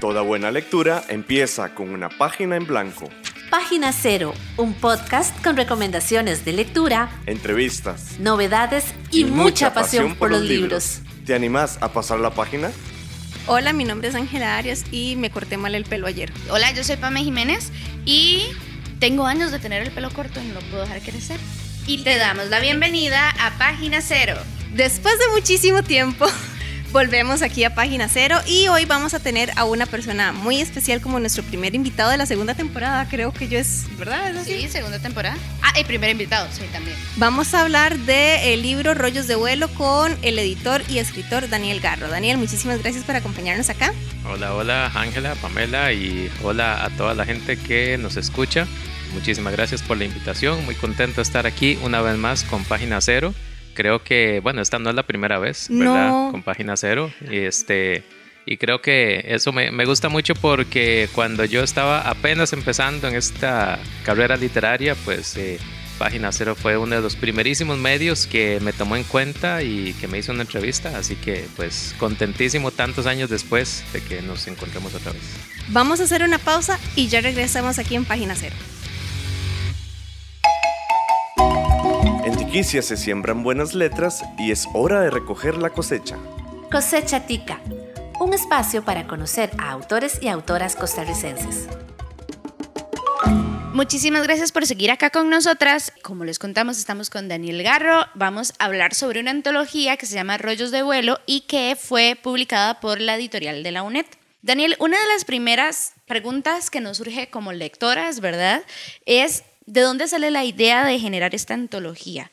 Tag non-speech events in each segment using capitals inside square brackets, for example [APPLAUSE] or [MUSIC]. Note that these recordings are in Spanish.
Toda buena lectura empieza con una página en blanco. Página Cero, un podcast con recomendaciones de lectura, entrevistas, novedades y, mucha, pasión, por los libros. ¿Te animás a pasar la página? Hola, mi nombre es Ángela Arias y me corté mal el pelo ayer. Hola, yo soy Pame Jiménez y tengo años de tener el pelo corto y no lo puedo dejar crecer. Y te damos la bienvenida a Página Cero. Después de muchísimo tiempo, [LAUGHS] volvemos aquí a Página Cero y hoy vamos a tener a una persona muy especial como nuestro primer invitado de la segunda temporada, creo que yo es, ¿verdad? Sí, segunda temporada. Ah, el primer invitado, sí, también. Vamos a hablar del libro Rollos de vuelo con el editor y escritor Daniel Garro. Daniel, muchísimas gracias por acompañarnos acá. Hola, hola Ángela, Pamela y hola a toda la gente que nos escucha. Muchísimas gracias por la invitación, muy contento de estar aquí una vez más con Página Cero creo que, bueno, esta no es la primera vez, ¿verdad? Con Página Cero. Y, este, y creo que eso me, me, gusta mucho porque cuando yo estaba apenas empezando en esta carrera literaria, pues eh, Página Cero fue uno de los primerísimos medios que me tomó en cuenta y que me hizo una entrevista. Así que, pues, contentísimo tantos años después de que nos encontremos otra vez. Vamos a hacer una pausa y ya regresamos aquí en Página Cero. Tiquicia se siembran buenas letras y es hora de recoger la cosecha. Cosecha Tica, un espacio para conocer a autores y autoras costarricenses. Muchísimas gracias por seguir acá con nosotras. Como les contamos, estamos con Daniel Garro. Vamos a hablar sobre una antología que se llama Rollos de Vuelo y que fue publicada por la editorial de la UNED. Daniel, una de las primeras preguntas que nos surge como lectoras, ¿verdad? Es ¿De dónde sale la idea de generar esta antología?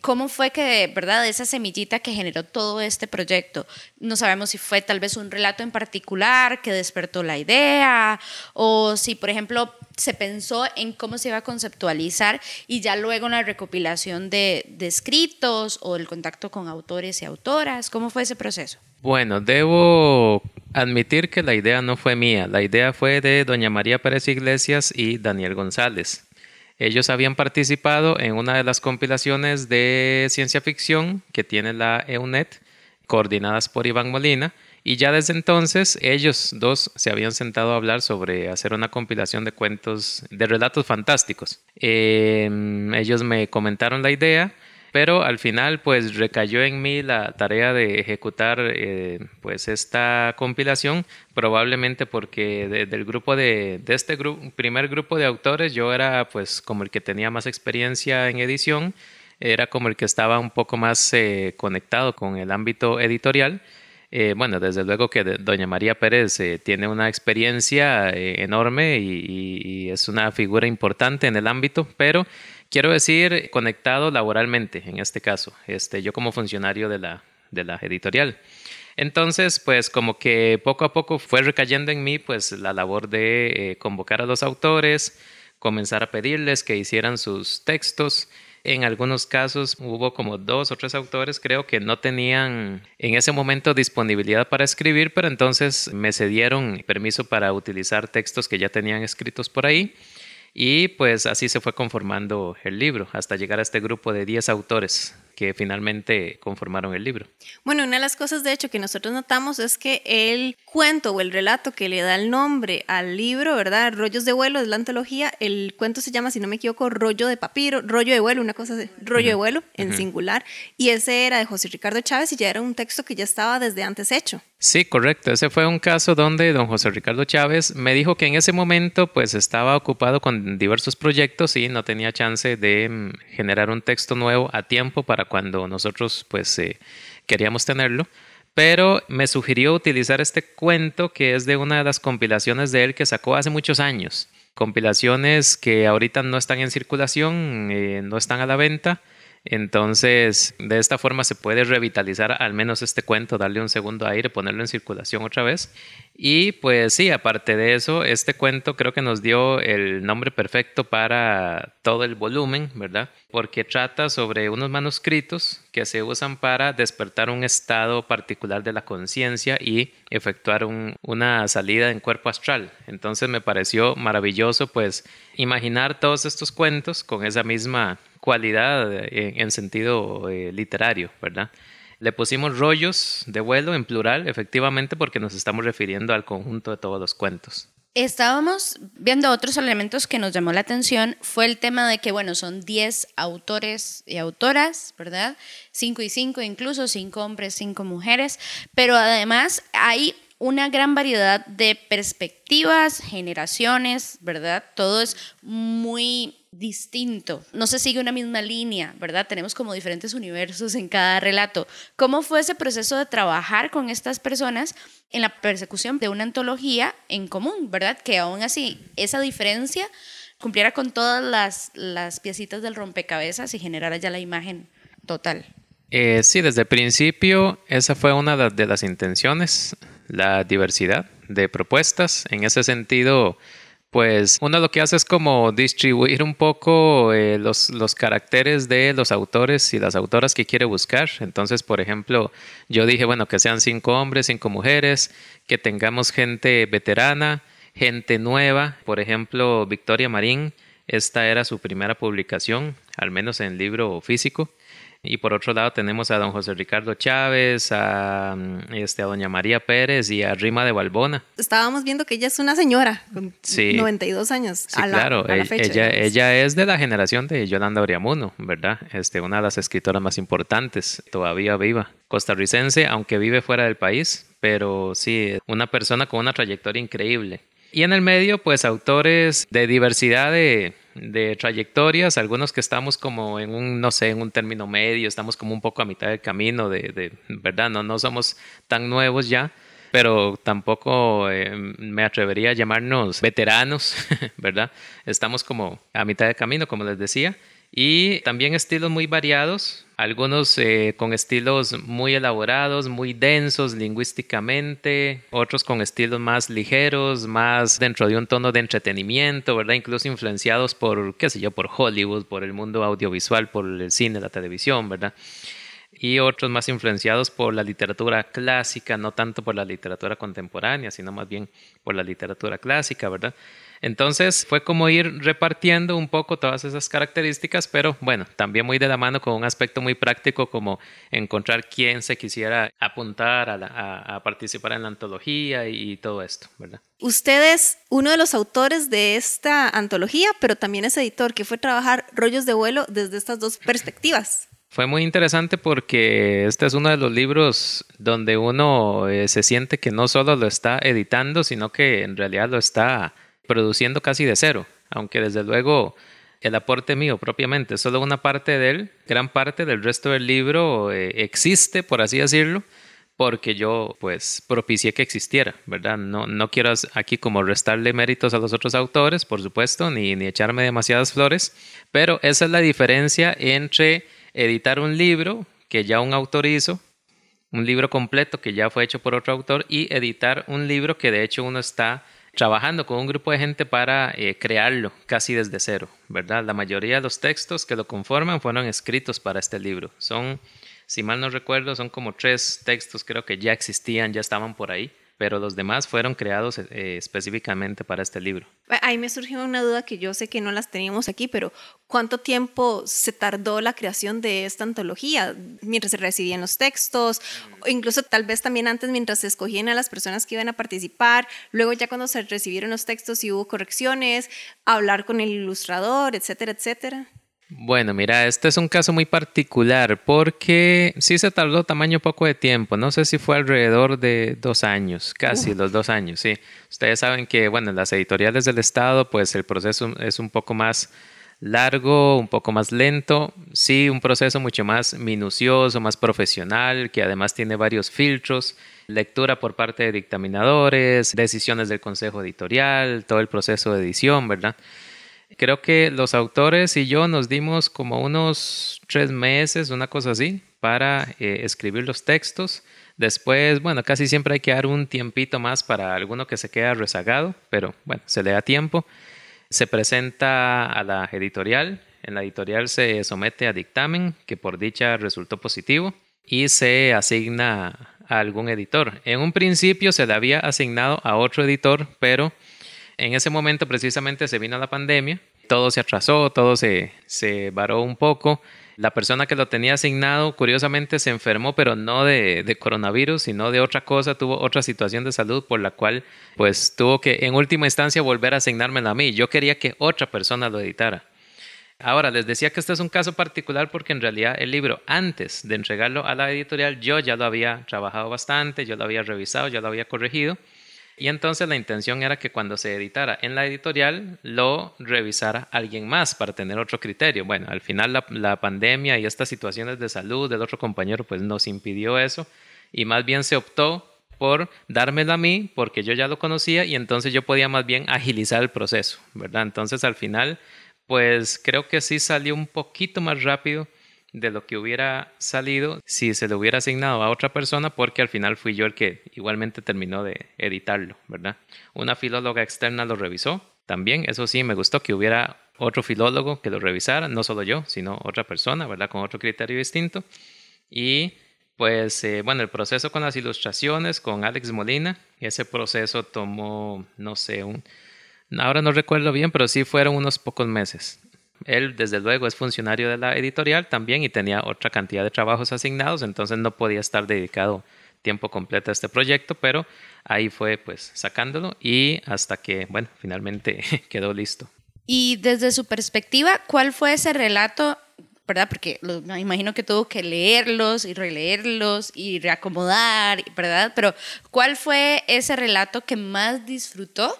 ¿Cómo fue que, verdad, esa semillita que generó todo este proyecto? No sabemos si fue tal vez un relato en particular que despertó la idea o si, por ejemplo, se pensó en cómo se iba a conceptualizar y ya luego en la recopilación de, de escritos o el contacto con autores y autoras. ¿Cómo fue ese proceso? Bueno, debo admitir que la idea no fue mía. La idea fue de doña María Pérez Iglesias y Daniel González. Ellos habían participado en una de las compilaciones de ciencia ficción que tiene la EUNET, coordinadas por Iván Molina, y ya desde entonces ellos dos se habían sentado a hablar sobre hacer una compilación de cuentos, de relatos fantásticos. Em, ellos me comentaron la idea pero al final pues recayó en mí la tarea de ejecutar eh, pues esta compilación probablemente porque del grupo de, de este primer grupo de autores yo era pues como el que tenía más experiencia en edición era como el que estaba un poco más eh, conectado con el ámbito editorial eh, bueno, desde luego que doña María Pérez tiene una experiencia enorme y, es una figura importante en el ámbito, pero Quiero decir conectado laboralmente, en este caso, este, yo como funcionario de la, de la editorial. Entonces, pues como que poco a poco fue recayendo en mí pues la labor de eh, convocar a los autores, comenzar a pedirles que hicieran sus textos. En algunos casos hubo como dos o tres autores, creo que no tenían en ese momento disponibilidad para escribir, pero entonces me cedieron permiso para utilizar textos que ya tenían escritos por ahí. Y pues así se fue conformando el libro, hasta llegar a este grupo de 10 autores que finalmente conformaron el libro. Bueno, una de las cosas de hecho que nosotros notamos es que el cuento o el relato que le da el nombre al libro, ¿verdad? Rollos de vuelo, es la antología, el cuento se llama, si no me equivoco, Rollo de papiro, rollo de vuelo, una cosa así, rollo de vuelo en singular, y ese era de José Ricardo Chávez y ya era un texto que ya estaba desde antes hecho. Sí, correcto. Ese fue un caso donde don José Ricardo Chávez me dijo que en ese momento pues estaba ocupado con diversos proyectos y no tenía chance de mm, generar un texto nuevo a tiempo para cuando nosotros pues eh, queríamos tenerlo. Pero me sugirió utilizar este cuento que es de una de las compilaciones de él que sacó hace muchos años. Compilaciones que ahorita no están en circulación, eh, no están a la venta entonces, de esta forma se puede revitalizar al menos este cuento, darle un segundo aire, ponerlo en circulación otra vez. Y pues sí, aparte de eso, este cuento creo que nos dio el nombre perfecto para todo el volumen, ¿verdad? Porque trata sobre unos manuscritos que se usan para despertar un estado particular de la conciencia y efectuar una salida en cuerpo astral. Entonces me pareció maravilloso pues imaginar todos estos cuentos con esa misma cualidad en, sentido eh, literario, ¿verdad? Le pusimos rollos de vuelo en plural, efectivamente, porque nos estamos refiriendo al conjunto de todos los cuentos. Estábamos viendo otros elementos que nos llamó la atención. Fue el tema de que, bueno, son 10 autores y autoras, ¿verdad? 5 y 5 incluso, 5 hombres, 5 mujeres. Pero además hay una gran variedad de perspectivas, generaciones, ¿verdad? Todo es muy distinto, no se sigue una misma línea, ¿verdad? Tenemos como diferentes universos en cada relato. ¿Cómo fue ese proceso de trabajar con estas personas en la persecución de una antología en común, ¿verdad? Que aún así esa diferencia cumpliera con todas las, las piecitas del rompecabezas y generara ya la imagen total. Eh, sí, desde el principio esa fue una de las intenciones, la diversidad de propuestas. En ese sentido, pues uno lo que hace es como distribuir un poco eh, los, los, caracteres de los autores y las autoras que quiere buscar. Entonces, por ejemplo, yo dije, bueno, que sean cinco hombres, cinco mujeres, que tengamos gente veterana, gente nueva. Por ejemplo, Victoria Marín, esta era su primera publicación, al menos en libro físico. Y por otro lado tenemos a don José Ricardo Chávez, a, mm, este, a doña María Pérez y a Rima de Balbona. Estábamos viendo que ella es una señora con 92 años. Sí, claro, e, ella, ella es de la generación de Yolanda Oriamuno, ¿verdad? Este, una de las escritoras más importantes, todavía viva. Costarricense, aunque vive fuera del país, pero sí, una persona con una trayectoria increíble. Y en el medio, pues autores de diversidad de, de trayectorias, algunos que estamos como en un, no sé, en un término medio, estamos como un poco a mitad del camino, de, de verdad, no, no somos tan nuevos ya, pero tampoco eh, me atrevería a llamarnos veteranos, [LAUGHS] ¿verdad? Estamos como a mitad del camino, como les decía, y también estilos muy variados, algunos eh, con estilos muy elaborados, muy densos lingüísticamente, otros con estilos más ligeros, más dentro de un tono de entretenimiento, ¿verdad? Incluso influenciados por, qué sé yo, por Hollywood, por el mundo audiovisual, por el cine, la televisión, ¿verdad? y otros más influenciados por la literatura clásica, no tanto por la literatura contemporánea, sino más bien por la literatura clásica, ¿verdad? Entonces fue como ir repartiendo un poco todas esas características, pero bueno, también muy de la mano con un aspecto muy práctico como encontrar quién se quisiera apuntar a, participar en la antología y, todo esto, ¿verdad? Usted es uno de los autores de esta antología, pero también es editor, que fue trabajar rollos de vuelo desde estas dos perspectivas. Fue muy interesante porque este es uno de los libros donde uno eh, se siente que no solo lo está editando, sino que en realidad lo está produciendo casi de cero, aunque desde luego el aporte mío propiamente solo una parte de él, gran parte del resto del libro eh, existe, por así decirlo, porque yo pues propicié que existiera, ¿verdad? No, no quiero aquí como restarle méritos a los otros autores, por supuesto, ni, ni echarme demasiadas flores, pero esa es la diferencia entre editar un libro que ya un autor hizo, un libro completo que ya fue hecho por otro autor, y editar un libro que de hecho uno está trabajando con un grupo de gente para eh, crearlo casi desde cero, ¿verdad? La mayoría de los textos que lo conforman fueron escritos para este libro. Son, si mal no recuerdo, son como tres textos creo que ya existían, ya estaban por ahí pero los demás fueron creados eh, específicamente para este libro. Ahí me surgió una duda que yo sé que no las teníamos aquí, pero ¿cuánto tiempo se tardó la creación de esta antología? Mientras se recibían los textos, incluso tal vez también antes mientras se escogían a las personas que iban a participar, luego ya cuando se recibieron los textos y hubo correcciones, hablar con el ilustrador, etcétera, etcétera. Bueno, mira, este es un caso muy particular porque sí se tardó tamaño poco de tiempo. No sé si fue alrededor de dos años, casi los dos años, sí. Ustedes saben que, bueno, en las editoriales del Estado, pues el proceso es un poco más largo, un poco más lento. Sí, un proceso mucho más minucioso, más profesional, que además tiene varios filtros. Lectura por parte de dictaminadores, decisiones del consejo editorial, todo el proceso de edición, ¿verdad? Creo que los autores y yo nos dimos como unos tres meses, una cosa así, para eh, escribir los textos. Después, bueno, casi siempre hay que dar un tiempito más para alguno que se queda rezagado, pero bueno, se le da tiempo. Se presenta a la editorial. En la editorial se somete a dictamen, que por dicha resultó positivo, y se asigna a algún editor. En un principio se le había asignado a otro editor, pero en ese momento precisamente se vino la pandemia, todo se atrasó, todo se, se varó un poco. La persona que lo tenía asignado, curiosamente, se enfermó, pero no de, de, coronavirus, sino de otra cosa, tuvo otra situación de salud por la cual, pues, tuvo que, en última instancia, volver a asignármelo a mí. Yo quería que otra persona lo editara. Ahora, les decía que este es un caso particular porque en realidad el libro, antes de entregarlo a la editorial, yo ya lo había trabajado bastante, yo lo había revisado, yo lo había corregido. Y entonces la intención era que cuando se editara en la editorial lo revisara alguien más para tener otro criterio. Bueno, al final la, la, pandemia y estas situaciones de salud del otro compañero pues nos impidió eso y más bien se optó por dármelo a mí porque yo ya lo conocía y entonces yo podía más bien agilizar el proceso, ¿verdad? Entonces al final pues creo que sí salió un poquito más rápido de lo que hubiera salido si se le hubiera asignado a otra persona, porque al final fui yo el que igualmente terminó de editarlo, ¿verdad? Una filóloga externa lo revisó también, eso sí, me gustó que hubiera otro filólogo que lo revisara, no solo yo, sino otra persona, ¿verdad? Con otro criterio distinto. Y pues eh, bueno, el proceso con las ilustraciones, con Alex Molina, ese proceso tomó, no sé, un, ahora no recuerdo bien, pero sí fueron unos pocos meses. Él, desde luego, es funcionario de la editorial también y tenía otra cantidad de trabajos asignados, entonces no podía estar dedicado tiempo completo a este proyecto, pero ahí fue pues sacándolo y hasta que, bueno, finalmente [LAUGHS] quedó listo. Y desde su perspectiva, ¿cuál fue ese relato ¿verdad? Porque me imagino que tuvo que leerlos y releerlos y reacomodar, ¿verdad? Pero ¿cuál fue ese relato que más disfrutó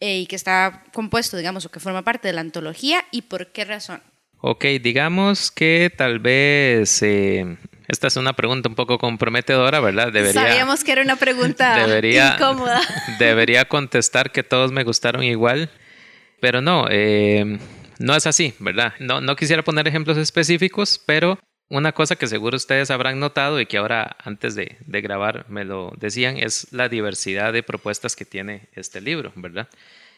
eh, y que está compuesto, digamos, o que forma parte de la antología y por qué razón? Ok, digamos que tal vez eh, esta es una pregunta un poco comprometedora, ¿verdad? Debería, Sabíamos que era una pregunta [LAUGHS] incómoda. [LAUGHS] Debería contestar que todos me gustaron igual, pero no, eh, no es así, ¿verdad? No, no quisiera poner ejemplos específicos, pero una cosa que seguro ustedes habrán notado y que ahora antes de, grabar me lo decían es la diversidad de propuestas que tiene este libro, ¿verdad?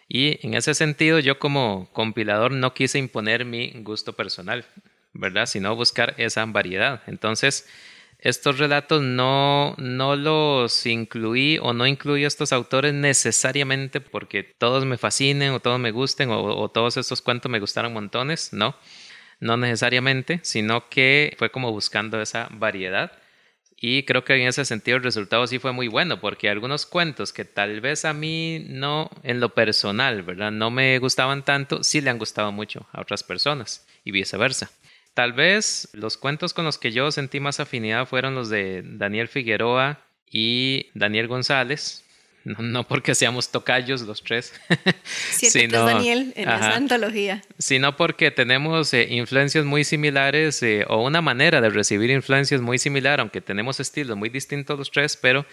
Y en ese sentido yo como compilador no quise imponer mi gusto personal, ¿verdad? Sino buscar esa variedad. Entonces, estos relatos no, no los incluí o no incluí a estos autores necesariamente porque todos me fascinen o todos me gusten o, o todos estos cuentos me gustaron montones, no no necesariamente, sino que fue como buscando esa variedad. Y creo que en ese sentido el resultado sí fue muy bueno, porque algunos cuentos que tal vez a mí no, en lo personal, ¿verdad? No me gustaban tanto, sí le han gustado mucho a otras personas y viceversa. Tal vez los cuentos con los que yo sentí más afinidad fueron los de Daniel Figueroa y Daniel González, [LAUGHS] no, porque seamos tocayos los tres, [LAUGHS] sino, Daniel en esa antología. Sino porque tenemos eh, influencias muy similares eh, o una manera de recibir influencias muy similar, aunque tenemos estilos muy distintos los tres, pero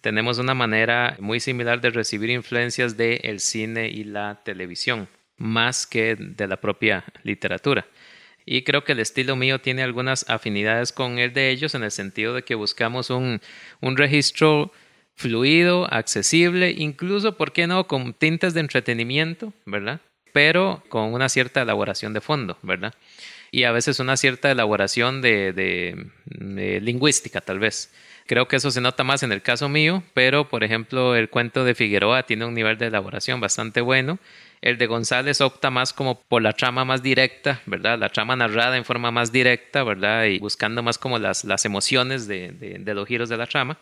tenemos una manera muy similar de recibir influencias del el cine y la televisión, más que de la propia literatura. Y creo que el estilo mío tiene algunas afinidades con el de ellos en el sentido de que buscamos un, un registro fluido, accesible, incluso, ¿por qué no?, con tintes de entretenimiento, ¿verdad? Pero con una cierta elaboración de fondo, ¿verdad? Y a veces una cierta elaboración de, lingüística, tal vez. Creo que eso se nota más en el caso mío, pero por ejemplo el cuento de Figueroa tiene un nivel de elaboración bastante bueno. El de González opta más como por la trama más directa, ¿verdad? La trama narrada en forma más directa, ¿verdad? Y buscando más como las, las emociones de, de los giros de la trama.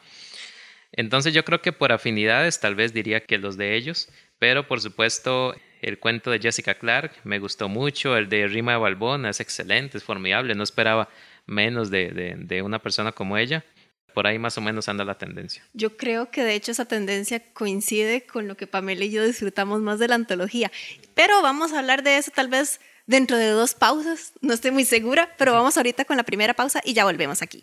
Entonces yo creo que por afinidades tal vez diría que los de ellos, pero por supuesto el cuento de Jessica Clark me gustó mucho, el de Rima de Balbón es excelente, es formidable, no esperaba menos de, una persona como ella. Por ahí más o menos anda la tendencia. Yo creo que de hecho esa tendencia coincide con lo que Pamela y yo disfrutamos más de la antología. Pero vamos a hablar de eso tal vez dentro de dos pausas. No estoy muy segura, pero vamos ahorita con la primera pausa y ya volvemos aquí.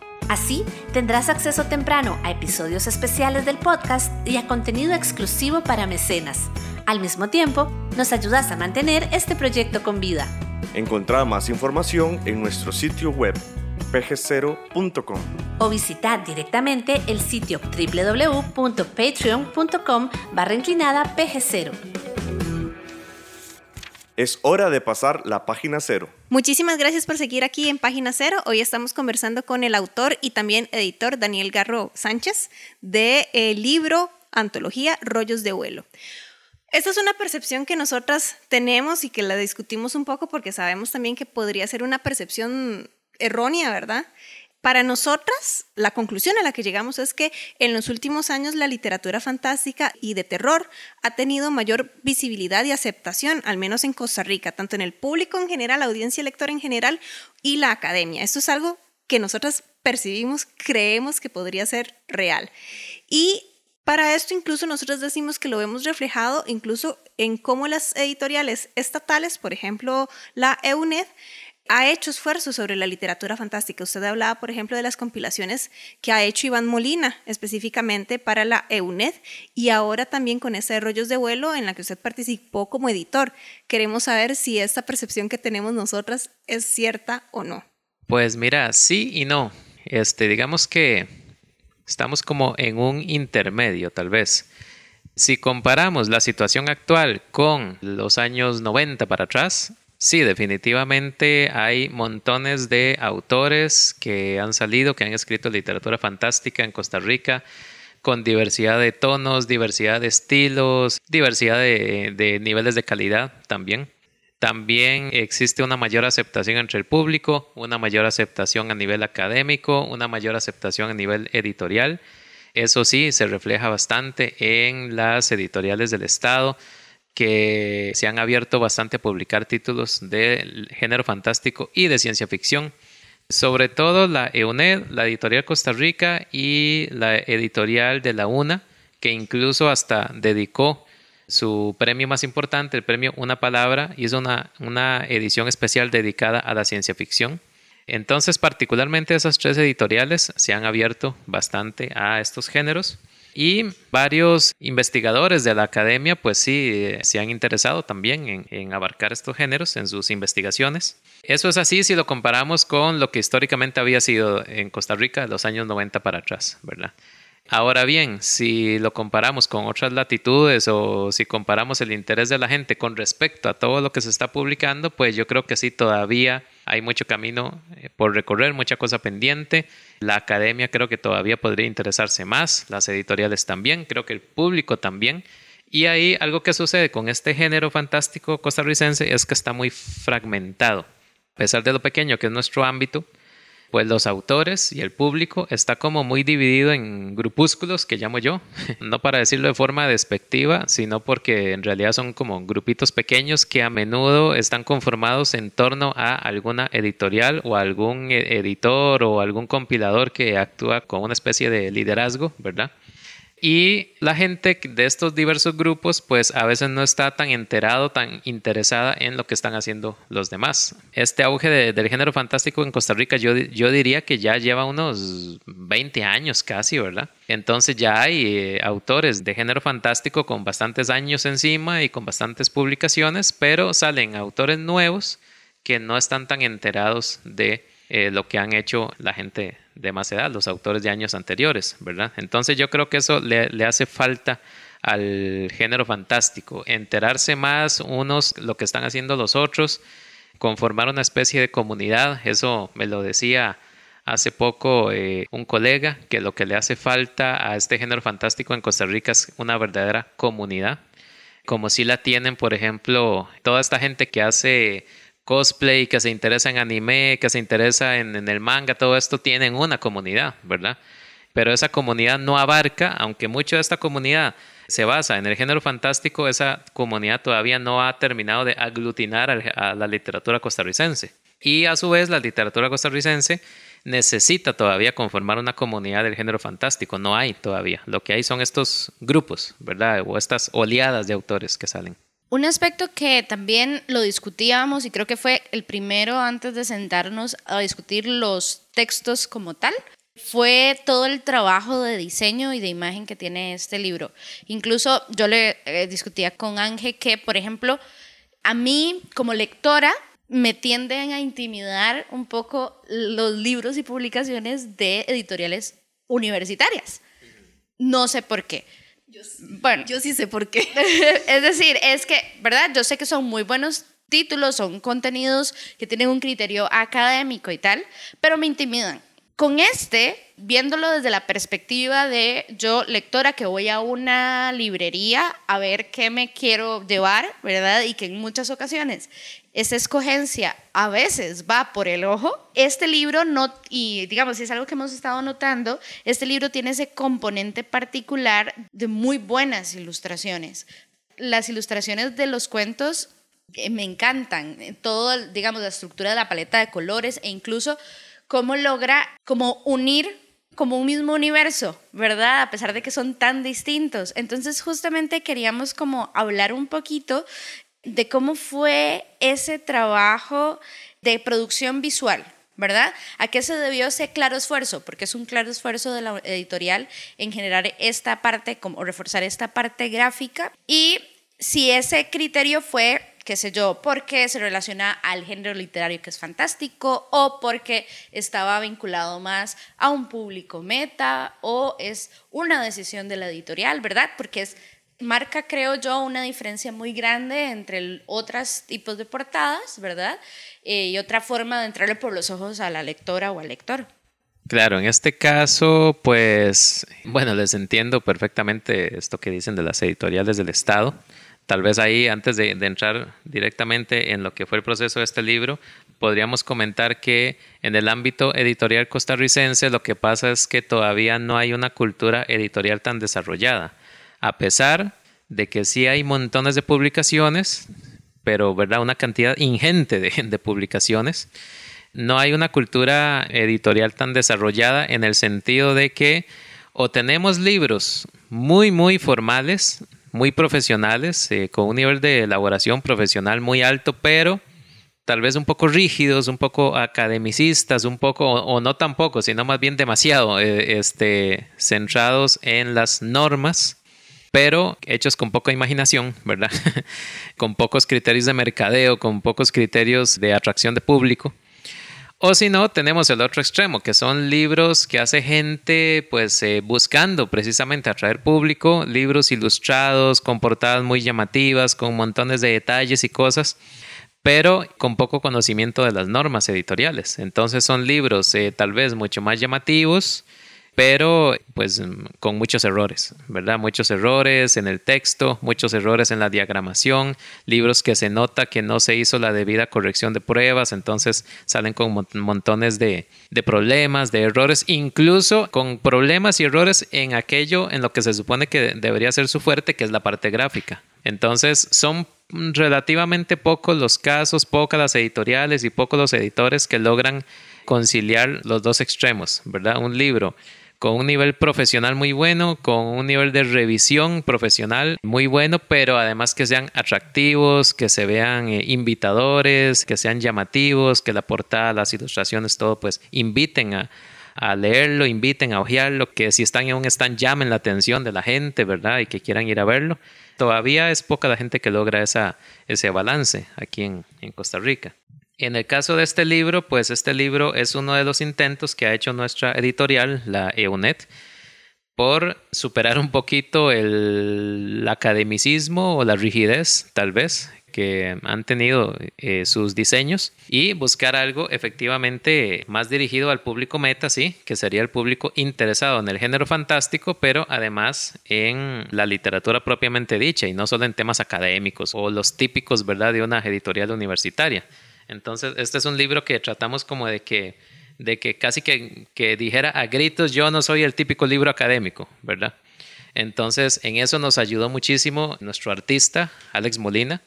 Así tendrás acceso temprano a episodios especiales del podcast y a contenido exclusivo para mecenas. Al mismo tiempo, nos ayudas a mantener este proyecto con vida. Encontrá más información en nuestro sitio web pg0.com o visitar directamente el sitio www.patreon.com barra inclinada pg0. Es hora de pasar la página cero. Muchísimas gracias por seguir aquí en Página Cero. Hoy estamos conversando con el autor y también editor Daniel Garro Sánchez del el libro Antología Rollos de Vuelo. Esta es una percepción que nosotras tenemos y que la discutimos un poco porque sabemos también que podría ser una percepción errónea, ¿verdad? Para nosotras, la conclusión a la que llegamos es que en los últimos años la literatura fantástica y de terror ha tenido mayor visibilidad y aceptación, al menos en Costa Rica, tanto en el público en general, la audiencia lectora en general y la academia. Esto es algo que nosotras percibimos, creemos que podría ser real. Y para esto incluso nosotros decimos que lo vemos reflejado incluso en cómo las editoriales estatales, por ejemplo la EUNED, ha hecho esfuerzos sobre la literatura fantástica. Usted hablaba, por ejemplo, de las compilaciones que ha hecho Iván Molina específicamente para la EUNED y ahora también con ese Rollos de Vuelo en la que usted participó como editor. Queremos saber si esta percepción que tenemos nosotras es cierta o no. Pues mira, sí y no. Este, digamos que estamos como en un intermedio, tal vez. Si comparamos la situación actual con los años 90 para atrás, Sí, definitivamente hay montones de autores que han salido, que han escrito literatura fantástica en Costa Rica, con diversidad de tonos, diversidad de estilos, diversidad de, niveles de calidad también. También existe una mayor aceptación entre el público, una mayor aceptación a nivel académico, una mayor aceptación a nivel editorial. Eso sí, se refleja bastante en las editoriales del Estado que se han abierto bastante a publicar títulos de género fantástico y de ciencia ficción. Sobre todo la EUNED, la editorial Costa Rica y la editorial de la UNA, que incluso hasta dedicó su premio más importante, el premio Una Palabra, hizo una, una edición especial dedicada a la ciencia ficción. Entonces, particularmente esas tres editoriales se han abierto bastante a estos géneros. Y varios investigadores de la academia, pues sí, eh, se han interesado también en, abarcar estos géneros en sus investigaciones. Eso es así si lo comparamos con lo que históricamente había sido en Costa Rica de los años 90 para atrás, ¿verdad? Ahora bien, si lo comparamos con otras latitudes o si comparamos el interés de la gente con respecto a todo lo que se está publicando, pues yo creo que sí, todavía hay mucho camino eh, por recorrer, mucha cosa pendiente. La academia creo que todavía podría interesarse más, las editoriales también, creo que el público también. Y ahí algo que sucede con este género fantástico costarricense es que está muy fragmentado. A pesar de lo pequeño que es nuestro ámbito, pues los autores y el público está como muy dividido en grupúsculos que llamo yo, [LAUGHS] no para decirlo de forma despectiva, sino porque en realidad son como grupitos pequeños que a menudo están conformados en torno a alguna editorial o algún e-, editor o algún compilador que actúa con una especie de liderazgo, ¿verdad? Y la gente de estos diversos grupos, pues a veces no está tan enterado, tan interesada en lo que están haciendo los demás. Este auge del género fantástico en Costa Rica, yo, yo diría que ya lleva unos 20 años casi, ¿verdad? Entonces ya hay eh, autores de género fantástico con bastantes años encima y con bastantes publicaciones, pero salen autores nuevos que no están tan enterados de eh, lo que han hecho la gente de más edad, los autores de años anteriores, ¿verdad? Entonces yo creo que eso le, hace falta al género fantástico, enterarse más unos lo que están haciendo los otros, conformar una especie de comunidad, eso me lo decía hace poco eh, un colega, que lo que le hace falta a este género fantástico en Costa Rica es una verdadera comunidad, como si la tienen, por ejemplo, toda esta gente que hace cosplay, que se interesa en anime, que se interesa en, el manga, todo esto tienen una comunidad, ¿verdad? Pero esa comunidad no abarca, aunque mucho de esta comunidad se basa en el género fantástico, esa comunidad todavía no ha terminado de aglutinar a la literatura costarricense. Y a su vez la literatura costarricense necesita todavía conformar una comunidad del género fantástico. No hay todavía. Lo que hay son estos grupos, ¿verdad? O estas oleadas de autores que salen. Un aspecto que también lo discutíamos y creo que fue el primero antes de sentarnos a discutir los textos como tal, fue todo el trabajo de diseño y de imagen que tiene este libro. Incluso yo le eh, discutía con Ángel que, por ejemplo, a mí como lectora me tienden a intimidar un poco los libros y publicaciones de editoriales universitarias. No sé por qué. Bueno, yo sí sé por qué. [LAUGHS] es decir, es que, ¿verdad? Yo sé que son muy buenos títulos, son contenidos que tienen un criterio académico y tal, pero me intimidan. Con este, viéndolo desde la perspectiva de yo, lectora, que voy a una librería a ver qué me quiero llevar, ¿verdad? Y que en muchas ocasiones esa escogencia a veces va por el ojo. Este libro no, y digamos, es algo que hemos estado notando, este libro tiene ese componente particular de muy buenas ilustraciones. Las ilustraciones de los cuentos eh, me encantan, todo, digamos, la estructura de la paleta de colores e incluso cómo logra como unir como un mismo universo, ¿verdad? A pesar de que son tan distintos. Entonces justamente queríamos como hablar un poquito de cómo fue ese trabajo de producción visual, ¿verdad? ¿A qué se debió ese claro esfuerzo? Porque es un claro esfuerzo de la editorial en generar esta parte, como reforzar esta parte gráfica. Y si ese criterio fue qué sé yo, porque se relaciona al género literario que es fantástico o porque estaba vinculado más a un público meta o es una decisión de la editorial, ¿verdad? Porque es marca, creo yo, una diferencia muy grande entre otros tipos de portadas, ¿verdad? Eh, y otra forma de entrarle por los ojos a la lectora o al lector. Claro, en este caso, pues, bueno, les entiendo perfectamente esto que dicen de las editoriales del Estado. Tal vez ahí, antes de, entrar directamente en lo que fue el proceso de este libro, podríamos comentar que en el ámbito editorial costarricense lo que pasa es que todavía no hay una cultura editorial tan desarrollada, a pesar de que sí hay montones de publicaciones, pero ¿verdad? una cantidad ingente de, publicaciones. No hay una cultura editorial tan desarrollada en el sentido de que o tenemos libros muy, muy formales, muy profesionales, eh, con un nivel de elaboración profesional muy alto, pero tal vez un poco rígidos, un poco academicistas, un poco, o, no tampoco, sino más bien demasiado eh, este, centrados en las normas, pero hechos con poca imaginación, ¿verdad? [LAUGHS] con pocos criterios de mercadeo, con pocos criterios de atracción de público. O si no, tenemos el otro extremo, que son libros que hace gente pues eh, buscando precisamente atraer público, libros ilustrados, con portadas muy llamativas, con montones de detalles y cosas, pero con poco conocimiento de las normas editoriales. Entonces son libros eh, tal vez mucho más llamativos, pero pues con muchos errores, ¿verdad? Muchos errores en el texto, muchos errores en la diagramación, libros que se nota que no se hizo la debida corrección de pruebas, entonces salen con montones de, de problemas, de errores, incluso con problemas y errores en aquello en lo que se supone que debería ser su fuerte, que es la parte gráfica. Entonces son relativamente pocos los casos, pocas las editoriales y pocos los editores que logran conciliar los dos extremos, ¿verdad? Un libro con un nivel profesional muy bueno, con un nivel de revisión profesional muy bueno, pero además que sean atractivos, que se vean eh, invitadores, que sean llamativos, que la portada, las ilustraciones, todo, pues inviten a, leerlo, inviten a ojearlo, que si están en un stand llamen la atención de la gente, ¿verdad? Y que quieran ir a verlo. Todavía es poca la gente que logra ese balance aquí en Costa Rica. En el caso de este libro, pues este libro es uno de los intentos que ha hecho nuestra editorial, la EUNET, por superar un poquito el academicismo o la rigidez, tal vez, que han tenido eh, sus diseños y buscar algo efectivamente más dirigido al público meta, sí, que sería el público interesado en el género fantástico, pero además en la literatura propiamente dicha y no solo en temas académicos o los típicos, ¿verdad?, de una editorial universitaria. Entonces, este es un libro que tratamos como de que, de que casi que, que dijera a gritos, yo no soy el típico libro académico, ¿verdad? Entonces, en eso nos ayudó muchísimo nuestro artista, Alex Molina,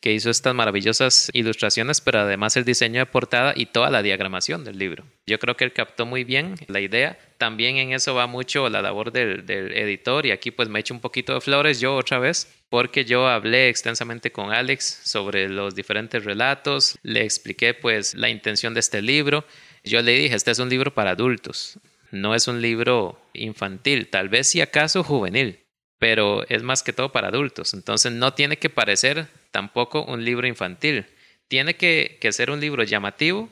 que hizo estas maravillosas ilustraciones, pero además el diseño de portada y toda la diagramación del libro. Yo creo que él captó muy bien la idea. También en eso va mucho la labor del, editor y aquí pues me echo un poquito de flores yo otra vez porque yo hablé extensamente con Alex sobre los diferentes relatos, le expliqué pues la intención de este libro. Yo le dije, este es un libro para adultos, no es un libro infantil, tal vez si acaso juvenil, pero es más que todo para adultos. Entonces no tiene que parecer tampoco un libro infantil. tiene que, que ser un libro llamativo,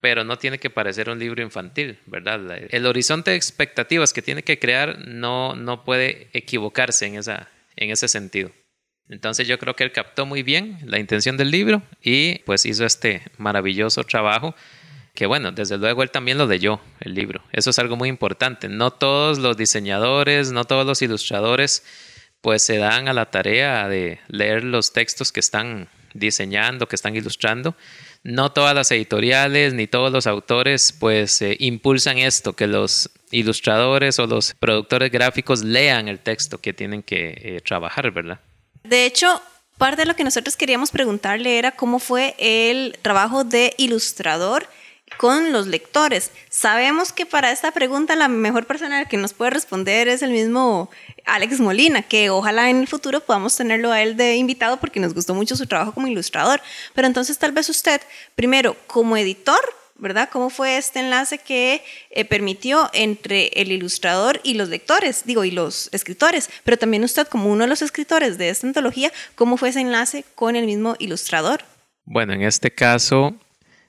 pero no tiene que parecer un libro infantil, ¿verdad? El horizonte de expectativas que tiene que crear no, no puede equivocarse en, esa, en ese sentido. Entonces yo creo que él captó muy bien la intención del libro y pues hizo este maravilloso trabajo que bueno, desde luego él también lo leyó, el libro. Eso es algo muy importante. No todos los diseñadores, no todos los ilustradores pues se dan a la tarea de leer los textos que están diseñando, que están ilustrando no todas las editoriales ni todos los autores pues eh, impulsan esto, que los ilustradores o los productores gráficos lean el texto que tienen que eh, trabajar, ¿verdad? De hecho, parte de lo que nosotros queríamos preguntarle era cómo fue el trabajo de ilustrador con los lectores. Sabemos que para esta pregunta la mejor persona que nos puede responder es el mismo Alex Molina, que ojalá en el futuro podamos tenerlo a él de invitado porque nos gustó mucho su trabajo como ilustrador. Pero entonces tal vez usted, primero, como editor, ¿verdad? ¿Cómo fue este enlace que eh, permitió entre el ilustrador y los lectores, digo, y los escritores? Pero también usted, como uno de los escritores de esta antología, ¿cómo fue ese enlace con el mismo ilustrador? Bueno, en este caso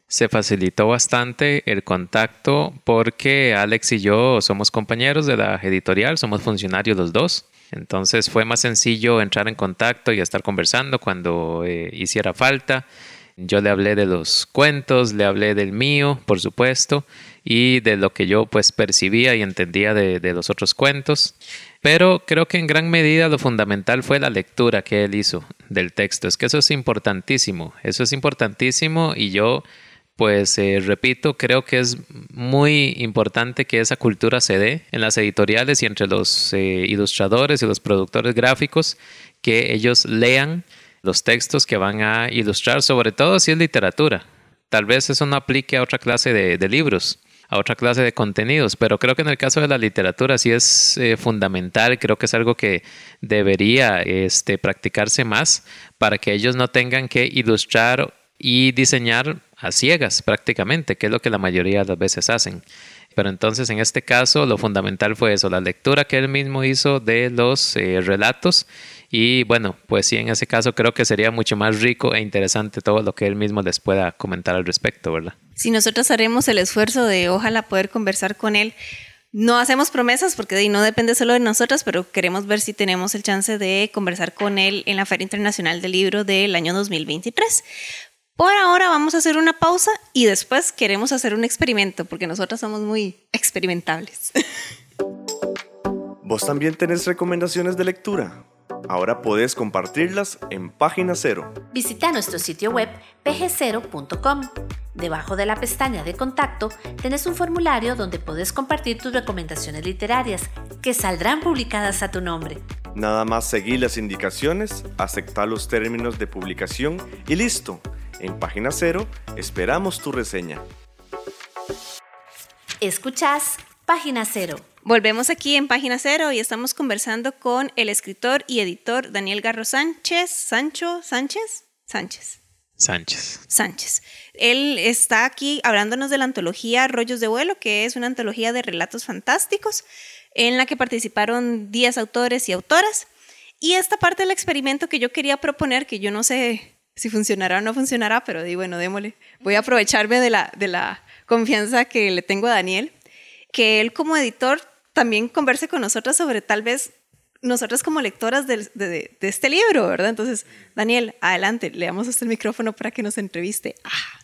se facilitó bastante el contacto porque Alex y yo somos compañeros de la editorial, somos funcionarios los dos. Entonces fue más sencillo entrar en contacto y estar conversando cuando eh, hiciera falta. Yo le hablé de los cuentos, le hablé del mío, por supuesto, y de lo que yo pues percibía y entendía de, de los otros cuentos. Pero creo que en gran medida lo fundamental fue la lectura que él hizo del texto. Es que eso es importantísimo, eso es importantísimo y yo pues eh, repito, creo que es muy importante que esa cultura se dé en las editoriales y entre los eh, ilustradores y los productores gráficos, que ellos lean los textos que van a ilustrar, sobre todo si es literatura. Tal vez eso no aplique a otra clase de, libros, a otra clase de contenidos, pero creo que en el caso de la literatura sí es eh, fundamental, creo que es algo que debería este, practicarse más para que ellos no tengan que ilustrar y diseñar a ciegas prácticamente, que es lo que la mayoría de las veces hacen. Pero entonces en este caso lo fundamental fue eso, la lectura que él mismo hizo de los eh, relatos y bueno, pues sí, en ese caso creo que sería mucho más rico e interesante todo lo que él mismo les pueda comentar al respecto, ¿verdad? Si nosotros haremos el esfuerzo de ojalá poder conversar con él, no hacemos promesas porque no depende solo de nosotras, pero queremos ver si tenemos el chance de conversar con él en la Feria Internacional del Libro del año 2023. Por ahora vamos a hacer una pausa y después queremos hacer un experimento porque nosotros somos muy experimentables. ¿Vos también tenés recomendaciones de lectura? Ahora podés compartirlas en Página Cero. Visita nuestro sitio web pg0.com. Debajo de la pestaña de contacto tenés un formulario donde podés compartir tus recomendaciones literarias que saldrán publicadas a tu nombre. Nada más seguir las indicaciones, aceptar los términos de publicación y listo en Página Cero esperamos tu reseña. Escuchás Página Cero. Volvemos aquí en Página Cero y estamos conversando con el escritor y editor Daniel Garro Sánchez. ¿Sancho? ¿Sánchez? Sánchez. Sánchez. Sánchez. Él está aquí hablándonos de la antología Rollos de Vuelo, que es una antología de relatos fantásticos en la que participaron 10 autores y autoras. Y esta parte del experimento que yo quería proponer, que yo no sé si funcionará o no funcionará, pero di, bueno, démosle. Voy a aprovecharme de la, de la confianza que le tengo a Daniel, que él como editor también converse con nosotras sobre tal vez nosotras como lectoras de, de, este libro, ¿verdad? Entonces, Daniel, adelante, le damos este micrófono para que nos entreviste. Ah.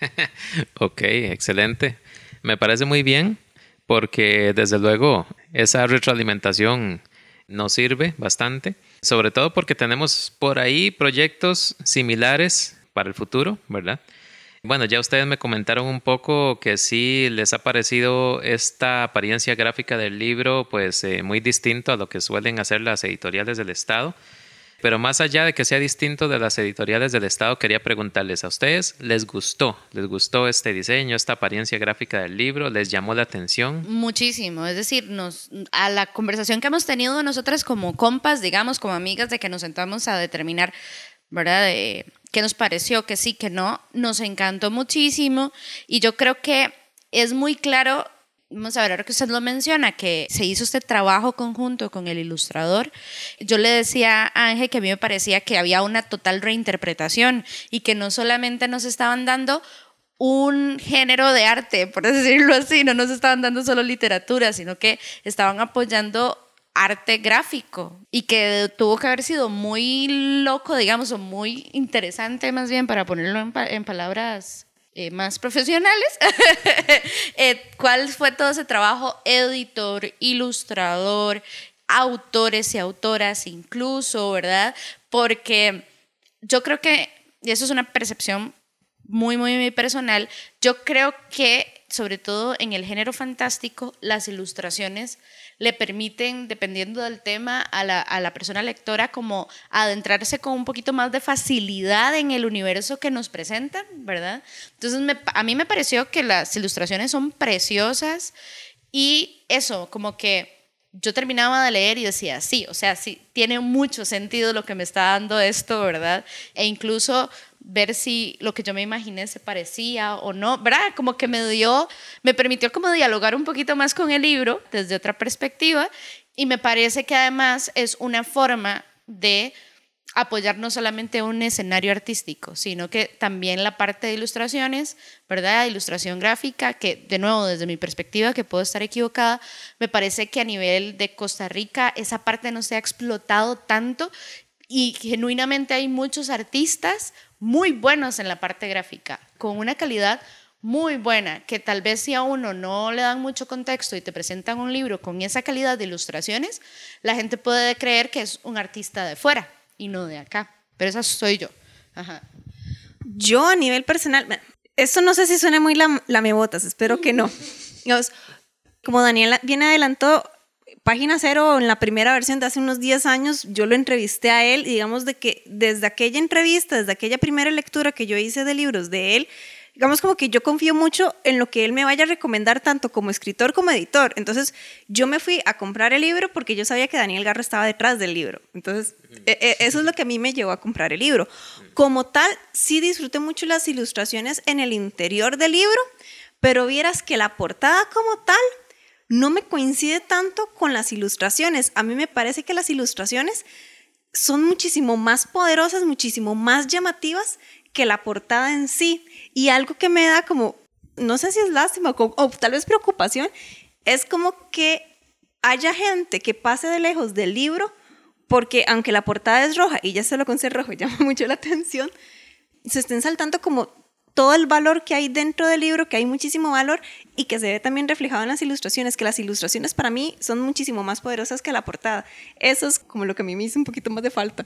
[LAUGHS] ok, excelente. Me parece muy bien porque desde luego esa retroalimentación nos sirve bastante sobre todo porque tenemos por ahí proyectos similares para el futuro, ¿verdad? Bueno, ya ustedes me comentaron un poco que sí les ha parecido esta apariencia gráfica del libro pues eh, muy distinto a lo que suelen hacer las editoriales del Estado. Pero más allá de que sea distinto de las editoriales del Estado, quería preguntarles a ustedes, ¿les gustó? ¿Les gustó este diseño, esta apariencia gráfica del libro? ¿Les llamó la atención? Muchísimo, es decir, nos, a la conversación que hemos tenido nosotras como compas, digamos, como amigas, de que nos sentamos a determinar, ¿verdad? De, ¿Qué nos pareció? Que sí, que no, nos encantó muchísimo y yo creo que es muy claro Vamos a ver, ahora que usted lo menciona, que se hizo este trabajo conjunto con el ilustrador, yo le decía a Ángel que a mí me parecía que había una total reinterpretación y que no solamente nos estaban dando un género de arte, por [LAUGHS] decirlo así, no nos estaban dando solo literatura, sino que estaban apoyando arte gráfico y que tuvo que haber sido muy loco, digamos, o muy interesante más bien para ponerlo en, palabras eh, más profesionales, [LAUGHS] eh, cuál fue todo ese trabajo, editor, ilustrador, autores y autoras incluso, ¿verdad? Porque yo creo que, y eso es una percepción muy, muy, muy personal, yo creo que, sobre todo en el género fantástico, las ilustraciones le permiten, dependiendo del tema, a la, a la, persona lectora como adentrarse con un poquito más de facilidad en el universo que nos presentan, ¿verdad? Entonces a mí me pareció que las ilustraciones son preciosas y eso, como que yo terminaba de leer y decía, sí, o sea, sí, tiene mucho sentido lo que me está dando esto, ¿verdad? E incluso ver si lo que yo me imaginé se parecía o no, ¿verdad? Como que me dio, me permitió como dialogar un poquito más con el libro desde otra perspectiva y me parece que además es una forma de apoyar no solamente un escenario artístico, sino que también la parte de ilustraciones, ¿verdad? Ilustración gráfica, que de nuevo, desde mi perspectiva, que puedo estar equivocada, me parece que a nivel de Costa Rica esa parte no se ha explotado tanto y genuinamente hay muchos artistas muy buenos en la parte gráfica, con una calidad muy buena, que tal vez si a uno no le dan mucho contexto y te presentan un libro con esa calidad de ilustraciones, la gente puede creer que es un artista de fuera y no de acá. Pero esa soy yo. Yo a nivel personal, esto no sé si suena muy lamebotas, espero que no. [LAUGHS] Como Daniela bien adelantó, Página Cero, en la primera versión de hace unos 10 años, yo lo entrevisté a él, digamos de que desde aquella entrevista, desde aquella primera lectura que yo hice de libros de él, digamos como que yo confío mucho en lo que él me vaya a recomendar tanto como escritor como editor. Entonces yo me fui a comprar el libro porque yo sabía que Daniel Garro estaba detrás del libro. Entonces e, e, eso es lo que a mí me llevó a comprar el libro. Como tal, sí disfruté mucho las ilustraciones en el interior del libro, pero vieras que la portada como tal no me coincide tanto con las ilustraciones. A mí me parece que las ilustraciones son muchísimo más poderosas, muchísimo más llamativas que la portada en sí. Y algo que me da como, no sé si es lástima o, tal vez preocupación, es como que haya gente que pase de lejos del libro porque aunque la portada es roja y ya se lo con ser rojo [LAUGHS] llama mucho la atención, se estén saltando como todo el valor que hay dentro del libro, que hay muchísimo valor y que se ve también reflejado en las ilustraciones, que las ilustraciones para mí son muchísimo más poderosas que la portada. Eso es como lo que a mí me hizo un poquito más de falta.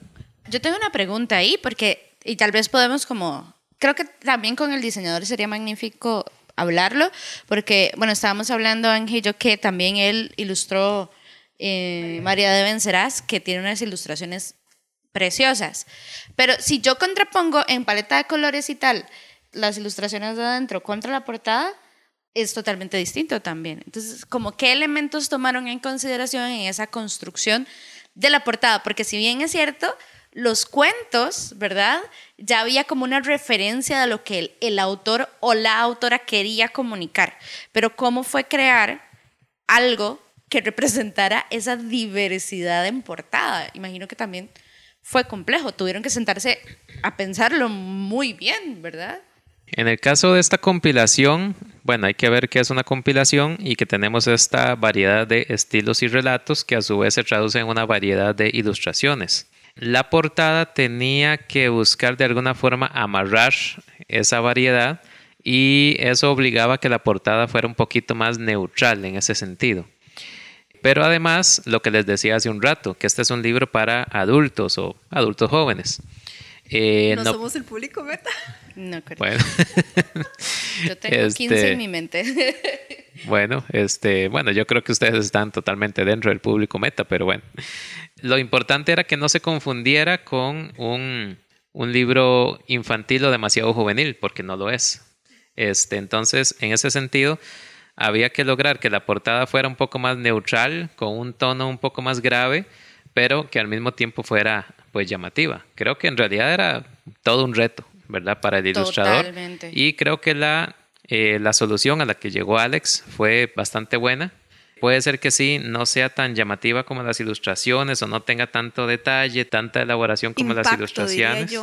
Yo tengo una pregunta ahí, porque, y tal vez podemos como, creo que también con el diseñador sería magnífico hablarlo, porque, bueno, estábamos hablando, Ángel yo, que también él ilustró eh, María de Vencerás, que tiene unas ilustraciones preciosas. Pero si yo contrapongo en paleta de colores y tal, las ilustraciones de adentro contra la portada, es totalmente distinto también. Entonces, como qué elementos tomaron en consideración en esa construcción de la portada, porque si bien es cierto, los cuentos, ¿verdad? Ya había como una referencia de lo que el, autor o la autora quería comunicar, pero cómo fue crear algo que representara esa diversidad en portada. Imagino que también fue complejo, tuvieron que sentarse a pensarlo muy bien, ¿verdad? En el caso de esta compilación, bueno, hay que ver que es una compilación y que tenemos esta variedad de estilos y relatos que a su vez se traducen en una variedad de ilustraciones. La portada tenía que buscar de alguna forma amarrar esa variedad y eso obligaba a que la portada fuera un poquito más neutral en ese sentido. Pero además, lo que les decía hace un rato, que este es un libro para adultos o adultos jóvenes. Eh, ¿No, somos el público meta? No creo. Bueno. [LAUGHS] yo tengo 15 en este, mi mente. [LAUGHS] bueno, este, bueno, yo creo que ustedes están totalmente dentro del público meta, pero bueno. Lo importante era que no se confundiera con un, un libro infantil o demasiado juvenil, porque no lo es. Este, entonces, en ese sentido, había que lograr que la portada fuera un poco más neutral, con un tono un poco más grave, pero que al mismo tiempo fuera pues llamativa. Creo que en realidad era todo un reto, ¿verdad? Para el ilustrador. Y creo que la Eh, la solución a la que llegó Alex fue bastante buena. Puede ser que sí, no sea tan llamativa como las ilustraciones o no tenga tanto detalle, tanta elaboración como las ilustraciones.